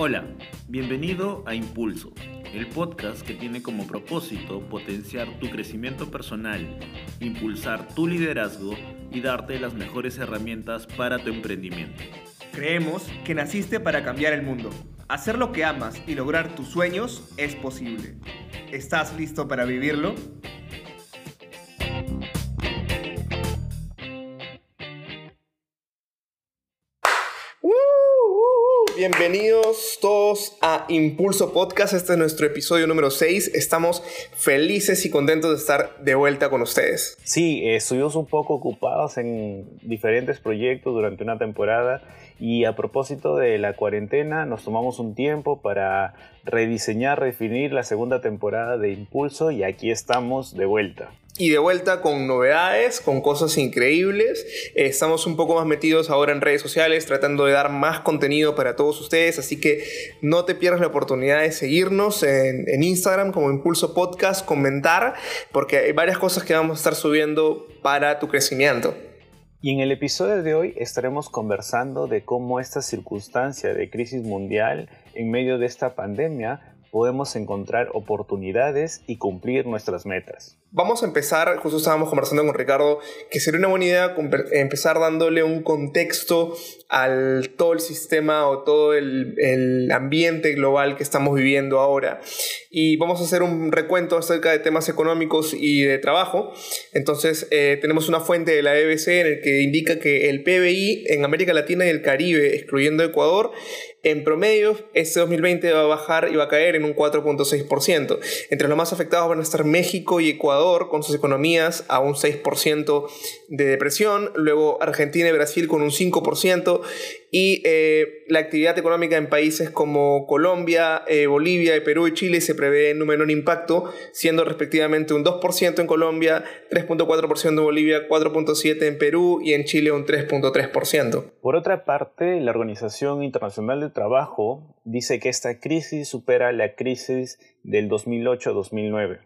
Hola, bienvenido a Impulso, el podcast que tiene como propósito potenciar tu crecimiento personal, impulsar tu liderazgo y darte las mejores herramientas para tu emprendimiento. Creemos que naciste para cambiar el mundo. Hacer lo que amas y lograr tus sueños es posible. ¿Estás listo para vivirlo? Bienvenidos todos a Impulso Podcast. Este es nuestro episodio número 6. Estamos felices y contentos de estar de vuelta con ustedes. Sí, estuvimos un poco ocupados en diferentes proyectos durante una temporada y a propósito de la cuarentena nos tomamos un tiempo para rediseñar, redefinir la segunda temporada de Impulso y aquí estamos de vuelta y de vuelta con novedades, con cosas increíbles. estamos un poco más metidos ahora en redes sociales, tratando de dar más contenido para todos ustedes, así que no te pierdas la oportunidad de seguirnos en, en Instagram como Impulso Podcast, comentar, porque hay varias cosas que vamos a estar subiendo para tu crecimiento. Y en el episodio de hoy estaremos conversando de cómo esta circunstancia de crisis mundial en medio de esta pandemia podemos encontrar oportunidades y cumplir nuestras metas. Vamos a empezar, justo estábamos conversando con Ricardo, que sería una buena idea empezar dándole un contexto al todo el sistema o todo el, el, ambiente global que estamos viviendo ahora. Y vamos a hacer un recuento acerca de temas económicos y de trabajo. Entonces, eh, tenemos una fuente de la EBC en el que indica que el PBI en América Latina y el Caribe, excluyendo Ecuador, en promedio, este 2020 va a bajar y va a caer en un 4.6%. Entre los más afectados van a estar México y Ecuador con sus economías a un 6% de depresión, luego Argentina y Brasil con un 5% y eh, la actividad económica en países como Colombia, eh, Bolivia, Perú y Chile se prevé en un menor impacto, siendo respectivamente un 2% en Colombia, 3.4% en Bolivia, 4.7% en Perú y en Chile un 3.3%. Por otra parte, la Organización Internacional del Trabajo dice que esta crisis supera la crisis del 2008-2009.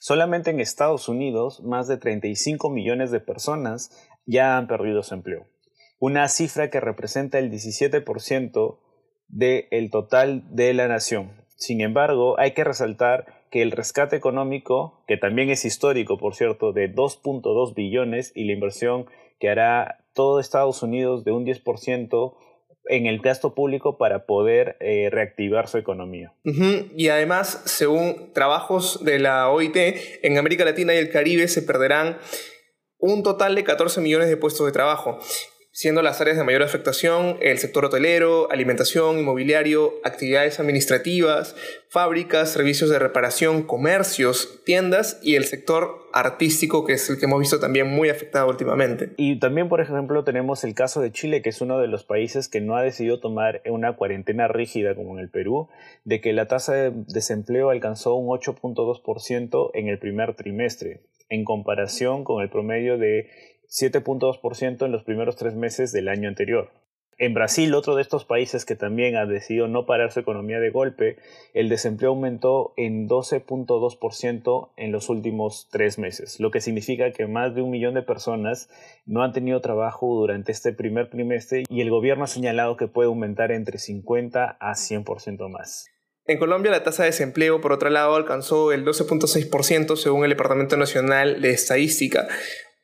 Solamente en Estados Unidos, más de 35 millones de personas ya han perdido su empleo una cifra que representa el 17% del total de la nación. Sin embargo, hay que resaltar que el rescate económico, que también es histórico, por cierto, de 2.2 billones y la inversión que hará todo Estados Unidos de un 10% en el gasto público para poder eh, reactivar su economía. Y además, según trabajos de la OIT, en América Latina y el Caribe se perderán un total de 14 millones de puestos de trabajo siendo las áreas de mayor afectación el sector hotelero, alimentación, inmobiliario, actividades administrativas, fábricas, servicios de reparación, comercios, tiendas y el sector artístico, que es el que hemos visto también muy afectado últimamente. Y también, por ejemplo, tenemos el caso de Chile, que es uno de los países que no ha decidido tomar una cuarentena rígida como en el Perú, de que la tasa de desempleo alcanzó un 8.2% en el primer trimestre, en comparación con el promedio de 7.2% en los primeros tres meses del año anterior. En Brasil, otro de estos países que también ha decidido no parar su economía de golpe, el desempleo aumentó en 12.2% en los últimos tres meses, lo que significa que más de un millón de personas no han tenido trabajo durante este primer trimestre y el gobierno ha señalado que puede aumentar entre 50 a 100% más. En Colombia la tasa de desempleo, por otro lado, alcanzó el 12.6% según el Departamento Nacional de Estadística,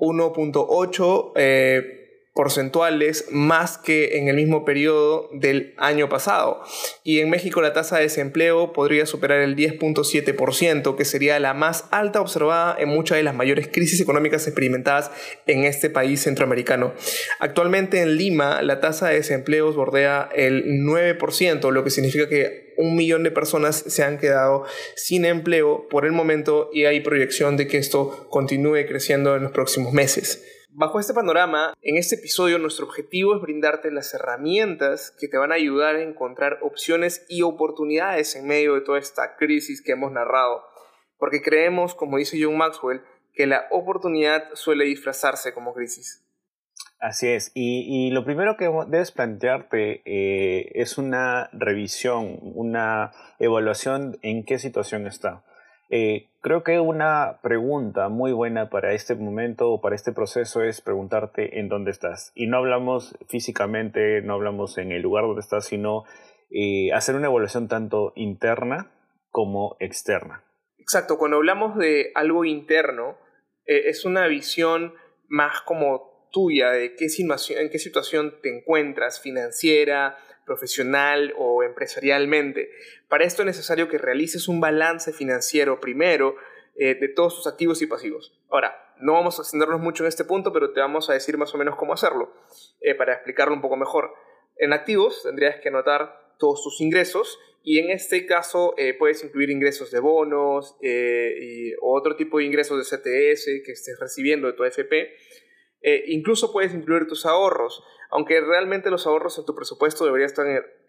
1.8 eh, porcentuales más que en el mismo periodo del año pasado. Y en México la tasa de desempleo podría superar el 10.7%, que sería la más alta observada en muchas de las mayores crisis económicas experimentadas en este país centroamericano. Actualmente en Lima la tasa de desempleo bordea el 9%, lo que significa que un millón de personas se han quedado sin empleo por el momento y hay proyección de que esto continúe creciendo en los próximos meses. Bajo este panorama, en este episodio nuestro objetivo es brindarte las herramientas que te van a ayudar a encontrar opciones y oportunidades en medio de toda esta crisis que hemos narrado. Porque creemos, como dice John Maxwell, que la oportunidad suele disfrazarse como crisis. Así es, y, lo primero que debes plantearte eh, es una revisión, una evaluación en qué situación está. Eh, creo que una pregunta muy buena para este momento o para este proceso es preguntarte en dónde estás. Y no hablamos físicamente, no hablamos en el lugar donde estás, sino eh, hacer una evaluación tanto interna como externa. Exacto, cuando hablamos de algo interno, eh, es una visión más como tuya de qué en qué situación te encuentras financiera, profesional o empresarialmente. Para esto es necesario que realices un balance financiero primero eh, de todos tus activos y pasivos. Ahora, no vamos a extendernos mucho en este punto, pero te vamos a decir más o menos cómo hacerlo eh, para explicarlo un poco mejor. En activos tendrías que anotar todos tus ingresos y en este caso eh, puedes incluir ingresos de bonos y, o otro tipo de ingresos de CTS que estés recibiendo de tu AFP. Incluso puedes incluir tus ahorros, aunque realmente los ahorros en tu presupuesto deberían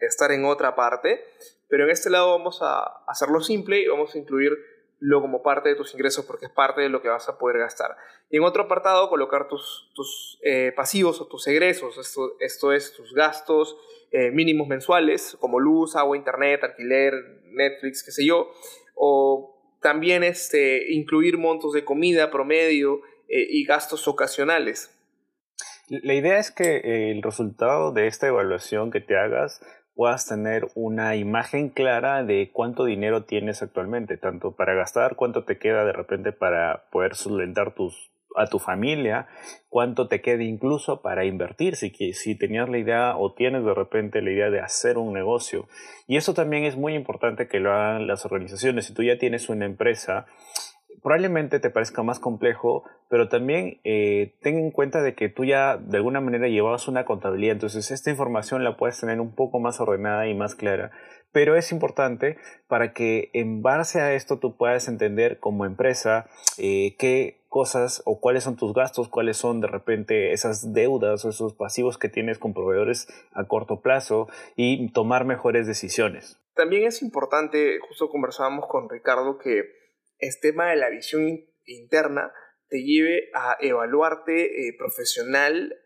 estar en, otra parte, pero en este lado vamos a hacerlo simple y vamos a incluir lo como parte de tus ingresos porque es parte de lo que vas a poder gastar. Y en otro apartado colocar tus, eh, pasivos o tus egresos, esto, esto es tus gastos eh, mínimos mensuales como luz, agua, internet, alquiler, Netflix, qué sé yo, o también este, incluir montos de comida promedio eh, y gastos ocasionales. La idea es que el resultado de esta evaluación que te hagas puedas tener una imagen clara de cuánto dinero tienes actualmente, tanto para gastar, cuánto te queda de repente para poder sustentar tus, a tu familia, cuánto te queda incluso para invertir, si, si tenías la idea o tienes de repente la idea de hacer un negocio. Y eso también es muy importante que lo hagan las organizaciones. Si tú ya tienes una empresa, probablemente te parezca más complejo, pero también eh, ten en cuenta de que tú ya de alguna manera llevabas una contabilidad, entonces esta información la puedes tener un poco más ordenada y más clara, pero es importante para que en base a esto tú puedas entender como empresa eh, qué cosas o cuáles son tus gastos, cuáles son de repente esas deudas o esos pasivos que tienes con proveedores a corto plazo y tomar mejores decisiones. También es importante, justo conversábamos con Ricardo, que este tema de la visión interna te lleve a evaluarte eh, profesional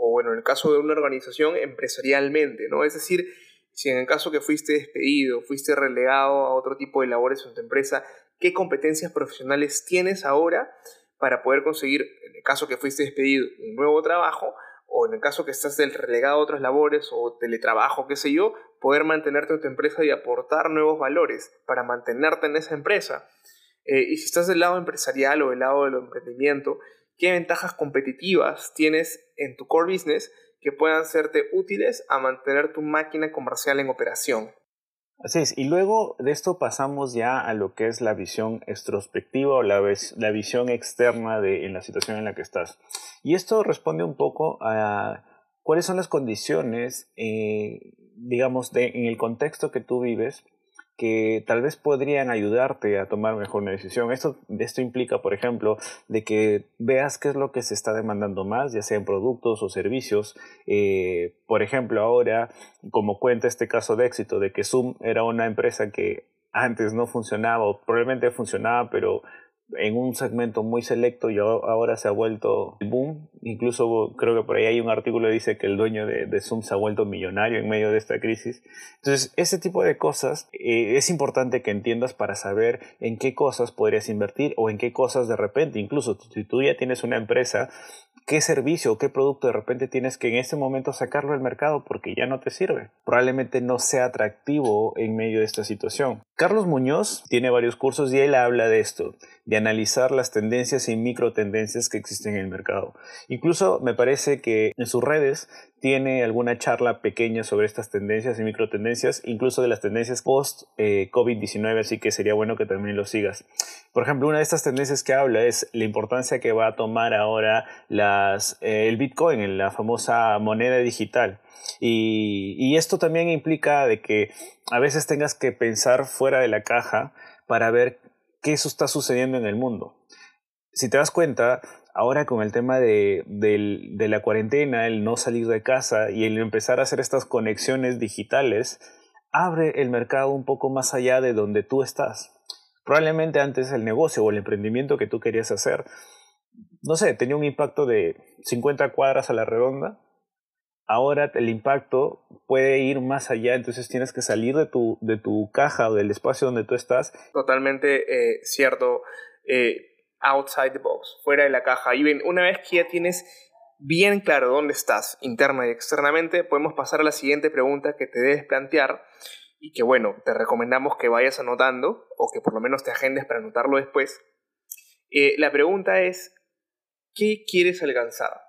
o, bueno, en el caso de una organización, empresarialmente, ¿no? Es decir, si en el caso que fuiste despedido, fuiste relegado a otro tipo de labores en tu empresa, ¿qué competencias profesionales tienes ahora para poder conseguir, en el caso que fuiste despedido, un nuevo trabajo? o en el caso que estás relegado a otras labores o teletrabajo, qué sé yo, poder mantenerte en tu empresa y aportar nuevos valores para mantenerte en esa empresa. Eh, y si estás del lado empresarial o del lado del emprendimiento, ¿qué ventajas competitivas tienes en tu core business que puedan serte útiles a mantener tu máquina comercial en operación? Así es, y luego de esto pasamos ya a lo que es la visión extrospectiva o la, visión externa de en la situación en la que estás. Y esto responde un poco a cuáles son las condiciones, eh, digamos, de, en el contexto que tú vives que tal vez podrían ayudarte a tomar mejor una decisión. Esto, esto implica, por ejemplo, de que veas qué es lo que se está demandando más, ya sea en productos o servicios. Eh, por ejemplo, ahora, como cuenta este caso de éxito, de que Zoom era una empresa que antes no funcionaba o probablemente funcionaba, pero en un segmento muy selecto y ahora se ha vuelto el boom. Incluso creo que por ahí hay un artículo que dice que el dueño de, Zoom se ha vuelto millonario en medio de esta crisis. Entonces, ese tipo de cosas eh, es importante que entiendas para saber en qué cosas podrías invertir o en qué cosas de repente, incluso si tú ya tienes una empresa, qué servicio o qué producto de repente tienes que en este momento sacarlo al mercado porque ya no te sirve. Probablemente no sea atractivo en medio de esta situación. Carlos Muñoz tiene varios cursos y él habla de esto, de analizar las tendencias y micro tendencias que existen en el mercado. Incluso me parece que en sus redes tiene alguna charla pequeña sobre estas tendencias y micro tendencias, incluso de las tendencias post eh, COVID-19, así que sería bueno que también lo sigas. Por ejemplo, una de estas tendencias que habla es la importancia que va a tomar ahora eh, el Bitcoin, la famosa moneda digital. Y, y esto también implica de que a veces tengas que pensar fuera de la caja para ver qué eso está sucediendo en el mundo. Si te das cuenta, ahora con el tema de, de, la cuarentena, el no salir de casa y el empezar a hacer estas conexiones digitales, abre el mercado un poco más allá de donde tú estás. Probablemente antes el negocio o el emprendimiento que tú querías hacer, no sé, tenía un impacto de 50 cuadras a la redonda. Ahora el impacto puede ir más allá, entonces tienes que salir de tu, de tu caja o del espacio donde tú estás. Totalmente eh, cierto. Eh, outside the box, fuera de la caja. Y bien, una vez que ya tienes bien claro dónde estás interna y externamente, podemos pasar a la siguiente pregunta que te debes plantear y que bueno, te recomendamos que vayas anotando o que por lo menos te agendes para anotarlo después. Eh, la pregunta es, ¿qué quieres alcanzar?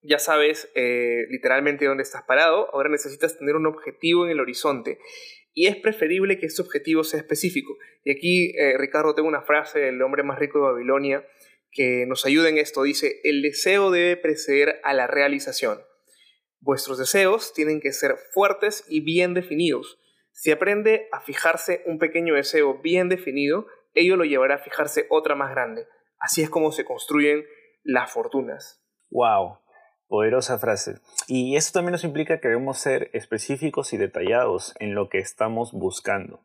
Ya sabes eh, literalmente dónde estás parado, ahora necesitas tener un objetivo en el horizonte y es preferible que ese objetivo sea específico. Y aquí, eh, Ricardo, tengo una frase del hombre más rico de Babilonia que nos ayuda en esto. Dice, el deseo debe preceder a la realización. Vuestros deseos tienen que ser fuertes y bien definidos. Si aprende a fijarse un pequeño deseo bien definido, ello lo llevará a fijarse otra más grande. Así es como se construyen las fortunas. Wow, poderosa frase. Y eso también nos implica que debemos ser específicos y detallados en lo que estamos buscando.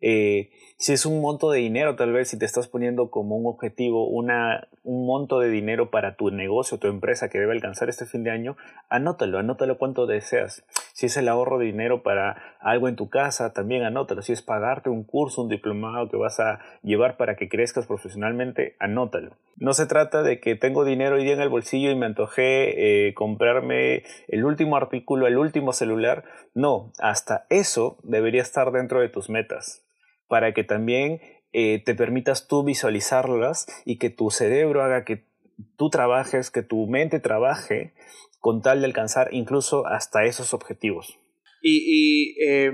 Eh, si es un monto de dinero, tal vez si te estás poniendo como un objetivo una, un monto de dinero para tu negocio, tu empresa que debe alcanzar este fin de año, anótalo, anótalo cuánto deseas. Si es el ahorro de dinero para algo en tu casa, también anótalo. Si es pagarte un curso, un diplomado que vas a llevar para que crezcas profesionalmente, anótalo. No se trata de que tengo dinero hoy día en el bolsillo y me antojé eh, comprarme el último artículo, el último celular. No, hasta eso debería estar dentro de tus metas para que también eh, te permitas tú visualizarlas y que tu cerebro haga que tú trabajes, que tu mente trabaje con tal de alcanzar incluso hasta esos objetivos. Y, eh,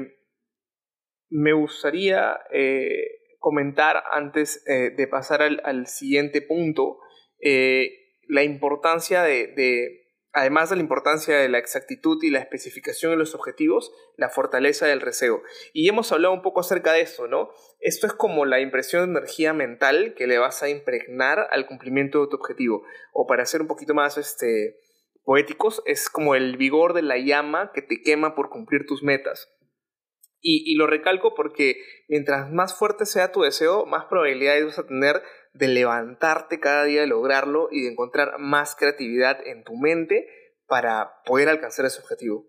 me gustaría eh, comentar antes de pasar al, siguiente punto la importancia de además de la importancia de la exactitud y la especificación de los objetivos, la fortaleza del deseo. Y hemos hablado un poco acerca de esto, ¿no? Esto es como la impresión de energía mental que le vas a impregnar al cumplimiento de tu objetivo. O para ser un poquito más este, poéticos, es como el vigor de la llama que te quema por cumplir tus metas. Y, lo recalco porque mientras más fuerte sea tu deseo, más probabilidades vas a tener de levantarte cada día, de lograrlo y de encontrar más creatividad en tu mente para poder alcanzar ese objetivo.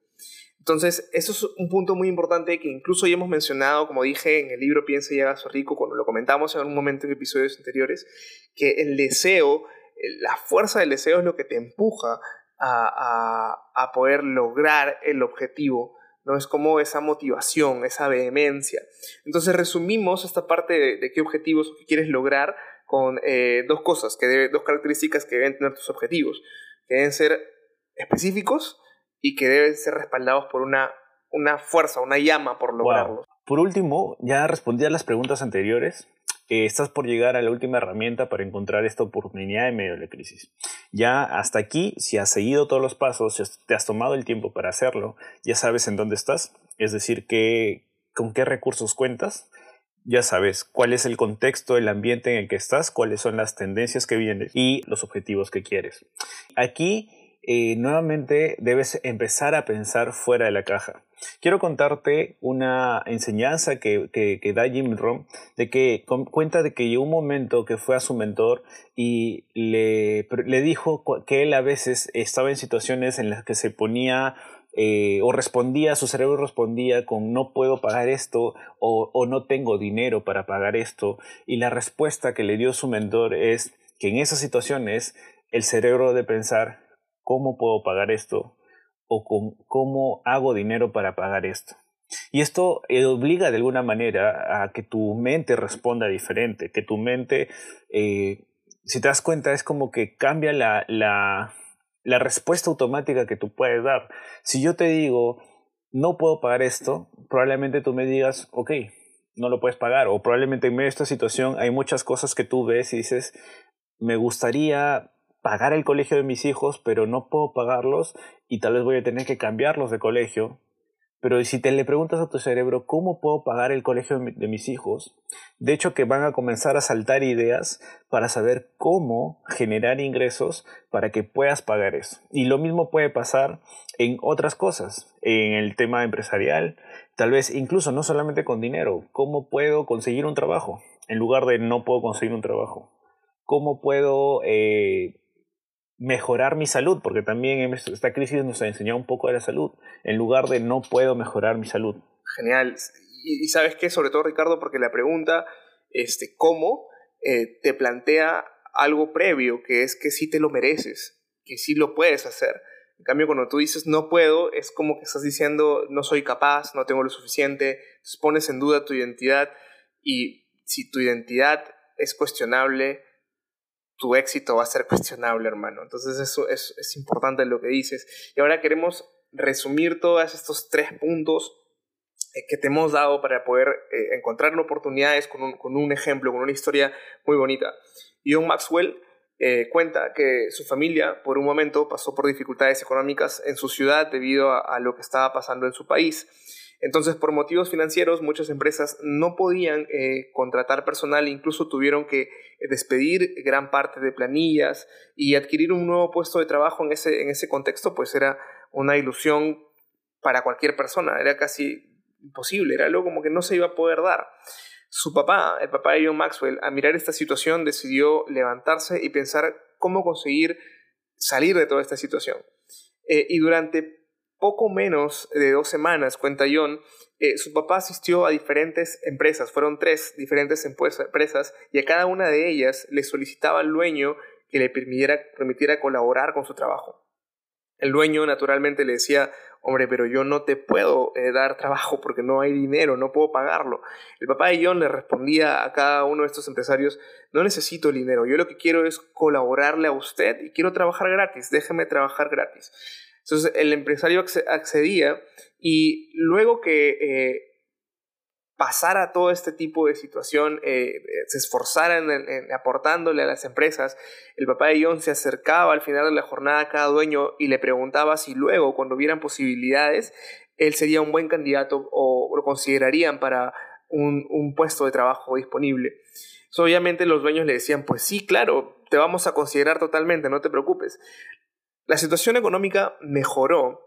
Entonces, eso es un punto muy importante que incluso ya hemos mencionado, como dije en el libro Piensa y haga rico, cuando lo comentamos en algún momento en episodios anteriores, que el deseo, la fuerza del deseo es lo que te empuja a, poder lograr el objetivo, ¿no? Es como esa motivación, esa vehemencia. Entonces resumimos esta parte de, de qué objetivos quieres lograr con eh, dos cosas, que dos características que deben tener tus objetivos, que deben ser específicos y que deben ser respaldados por una, una fuerza, una llama por lograrlos. Por último, ya respondí a las preguntas anteriores. Estás por llegar a la última herramienta para encontrar esta oportunidad en medio de la crisis. Ya hasta aquí, si has seguido todos los pasos, si te has tomado el tiempo para hacerlo, ya sabes en dónde estás, es decir, que, con qué recursos cuentas, ya sabes cuál es el contexto, el ambiente en el que estás, cuáles son las tendencias que vienen y los objetivos que quieres. Aquí eh, nuevamente debes empezar a pensar fuera de la caja. Quiero contarte una enseñanza que, que, da Jim Rohn, de que cuenta de que llegó un momento que fue a su mentor y le, le dijo que él a veces estaba en situaciones en las que se ponía eh, o respondía, su cerebro respondía con no puedo pagar esto o, no tengo dinero para pagar esto. Y la respuesta que le dio su mentor es que en esas situaciones el cerebro de pensar cómo puedo pagar esto o cómo hago dinero para pagar esto. Y esto eh, obliga de alguna manera a que tu mente responda diferente, que tu mente, eh, si te das cuenta, es como que cambia la, la respuesta automática que tú puedes dar. Si yo te digo, no puedo pagar esto, probablemente tú me digas, ok, no lo puedes pagar. O probablemente en medio de esta situación hay muchas cosas que tú ves y dices, me gustaría pagar el colegio de mis hijos, pero no puedo pagarlos y tal vez voy a tener que cambiarlos de colegio pero si te le preguntas a tu cerebro, ¿cómo puedo pagar el colegio de mis hijos? De hecho, que van a comenzar a saltar ideas para saber cómo generar ingresos para que puedas pagar eso. Y lo mismo puede pasar en otras cosas, en el tema empresarial, tal vez incluso no solamente con dinero. ¿Cómo puedo conseguir un trabajo? En lugar de no puedo conseguir un trabajo. ¿Cómo puedo eh, mejorar mi salud, porque también esta crisis nos ha enseñado un poco de la salud, en lugar de no puedo mejorar mi salud. Genial. Y, sabes qué, sobre todo Ricardo, porque la pregunta, este, ¿cómo? Eh, te plantea algo previo, que es que sí te lo mereces, que sí lo puedes hacer. En cambio, cuando tú dices no puedo, es como que estás diciendo no soy capaz, no tengo lo suficiente, pones en duda tu identidad y si tu identidad es cuestionable, tu éxito va a ser cuestionable, hermano. Entonces eso es, es importante lo que dices. Y ahora queremos resumir todos estos tres puntos eh, que te hemos dado para poder eh, encontrar oportunidades con un, con un, ejemplo, con una historia muy bonita. John Maxwell eh, cuenta que su familia por un momento pasó por dificultades económicas en su ciudad debido a, lo que estaba pasando en su país. Entonces, por motivos financieros, muchas empresas no podían eh, contratar personal, incluso tuvieron que despedir gran parte de planillas y adquirir un nuevo puesto de trabajo en ese, en ese contexto, pues era una ilusión para cualquier persona, era casi imposible, era algo como que no se iba a poder dar. Su papá, el papá de John Maxwell, a mirar esta situación decidió levantarse y pensar cómo conseguir salir de toda esta situación. Eh, y durante poco menos de dos semanas, cuenta John, eh, su papá asistió a diferentes empresas, fueron tres diferentes empresas, y a cada una de ellas le solicitaba al dueño que le permitiera, permitiera colaborar con su trabajo. El dueño naturalmente le decía, hombre, pero yo no te puedo eh, dar trabajo porque no hay dinero, no puedo pagarlo. El papá de John le respondía a cada uno de estos empresarios, no necesito dinero, yo lo que quiero es colaborarle a usted y quiero trabajar gratis, déjeme trabajar gratis. Entonces el empresario accedía y luego que eh, pasara todo este tipo de situación, eh, eh, se esforzaran en, aportándole a las empresas, el papá de John se acercaba al final de la jornada a cada dueño y le preguntaba si luego, cuando hubieran posibilidades, él sería un buen candidato o lo considerarían para un, un puesto de trabajo disponible. obviamente los dueños le decían, pues sí, claro, te vamos a considerar totalmente, no te preocupes. La situación económica mejoró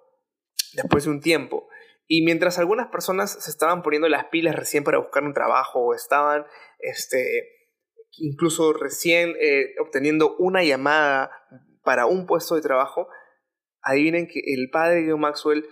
después de un tiempo. Y mientras algunas personas se estaban poniendo las pilas recién para buscar un trabajo o estaban este, incluso recién eh, obteniendo una llamada para un puesto de trabajo, adivinen que el padre de Maxwell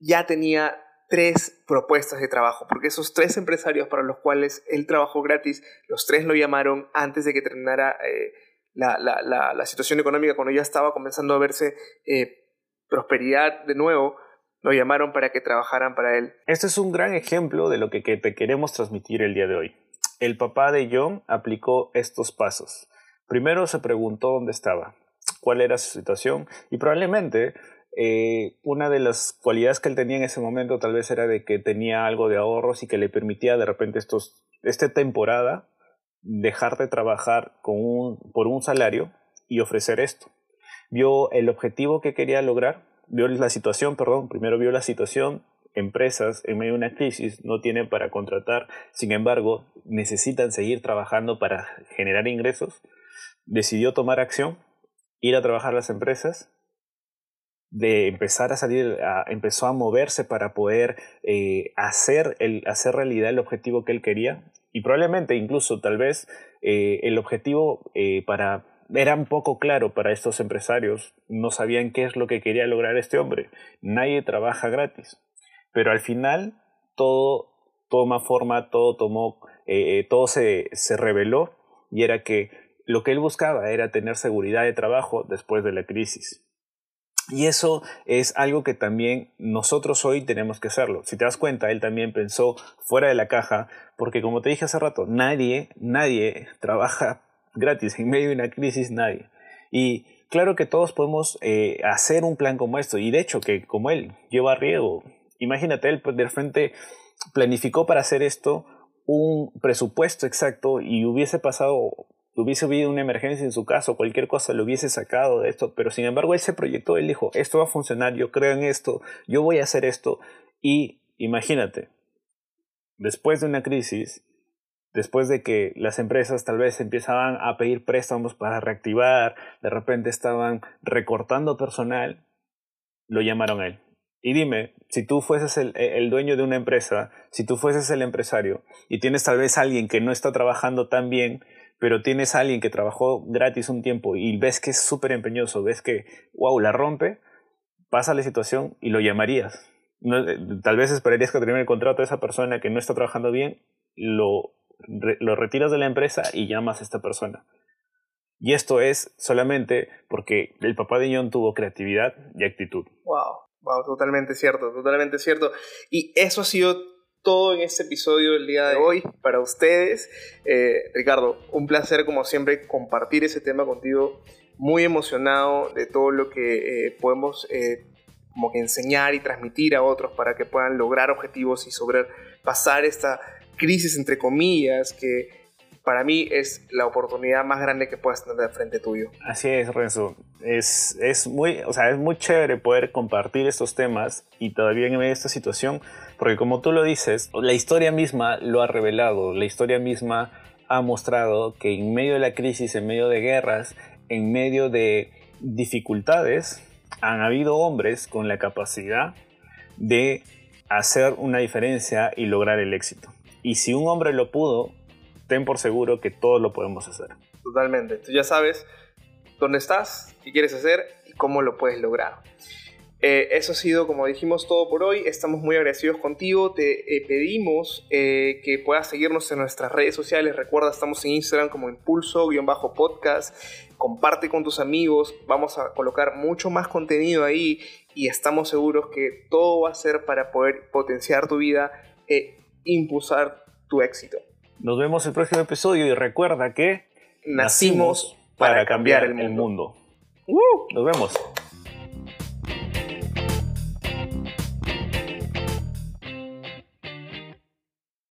ya tenía tres propuestas de trabajo, porque esos tres empresarios para los cuales él trabajó gratis, los tres lo llamaron antes de que terminara eh, la, la, la, situación económica, cuando ya estaba comenzando a verse eh, prosperidad de nuevo, lo llamaron para que trabajaran para él. Este es un gran ejemplo de lo que, te queremos transmitir el día de hoy. El papá de John aplicó estos pasos. Primero se preguntó dónde estaba, cuál era su situación y probablemente eh, una de las cualidades que él tenía en ese momento tal vez era de que tenía algo de ahorros y que le permitía de repente estos, esta temporada dejar de trabajar por un salario y ofrecer esto. Vio el objetivo que quería lograr vio la situación, perdón, primero vio la situación, empresas en medio de una crisis no tienen para contratar, sin embargo, necesitan seguir trabajando para generar ingresos, decidió tomar acción, ir a trabajar las empresas, de empezar a salir, empezó a moverse para poder eh, hacer, el, hacer realidad el objetivo que él quería y probablemente incluso tal vez eh, el objetivo eh, para era un poco claro para estos empresarios, no sabían qué es lo que quería lograr este hombre. Nadie trabaja gratis. Pero al final todo toma forma, todo tomó, eh, todo se, se reveló y era que lo que él buscaba era tener seguridad de trabajo después de la crisis. Y eso es algo que también nosotros hoy tenemos que hacerlo. Si te das cuenta, él también pensó fuera de la caja, porque como te dije hace rato, nadie, nadie trabaja gratis, en medio de una crisis nadie. Y claro que todos podemos eh, hacer un plan como esto, y de hecho que como él lleva riego, imagínate, él de frente planificó para hacer esto un presupuesto exacto y hubiese pasado, hubiese habido una emergencia en su caso, cualquier cosa lo hubiese sacado de esto, pero sin embargo ese proyecto él dijo, esto va a funcionar, yo creo en esto, yo voy a hacer esto, y imagínate, después de una crisis, después de que las empresas tal vez empezaban a pedir préstamos para reactivar, de repente estaban recortando personal, lo llamaron a él. Y dime, si tú fueses el, dueño de una empresa, si tú fueses el empresario y tienes tal vez alguien que no está trabajando tan bien, pero tienes alguien que trabajó gratis un tiempo y ves que es súper empeñoso, ves que, wow, la rompe, pasa la situación y lo llamarías. tal vez esperarías que termine el contrato de esa persona que no está trabajando bien, lo lo retiras de la empresa y llamas a esta persona. Y esto es solamente porque el papá de John tuvo creatividad y actitud. Wow, wow, totalmente cierto, totalmente cierto. Y eso ha sido todo en este episodio del día de hoy para ustedes. Eh, Ricardo, un placer como siempre compartir ese tema contigo. Muy emocionado de todo lo que eh, podemos eh, como que enseñar y transmitir a otros para que puedan lograr objetivos y sobrepasar esta crisis entre comillas que para mí es la oportunidad más grande que puedas tener de frente tuyo. Así es, Renzo. Es, es, muy, o sea, es muy chévere poder compartir estos temas y todavía en esta situación, porque como tú lo dices, la historia misma lo ha revelado, la historia misma ha mostrado que en medio de la crisis, en medio de guerras, en medio de dificultades, han habido hombres con la capacidad de hacer una diferencia y lograr el éxito. Y si un hombre lo pudo, ten por seguro que todos lo podemos hacer. Totalmente. Tú ya sabes dónde estás, qué quieres hacer y cómo lo puedes lograr. Eh, eso ha sido, como dijimos, todo por hoy. Estamos muy agradecidos contigo. Te eh, pedimos eh, que puedas seguirnos en nuestras redes sociales. Recuerda, estamos en Instagram como impulso-podcast. Comparte con tus amigos. Vamos a colocar mucho más contenido ahí y estamos seguros que todo va a ser para poder potenciar tu vida e impulsar tu éxito. Nos vemos el próximo episodio y recuerda que nacimos para, cambiar, el mundo. Nos vemos.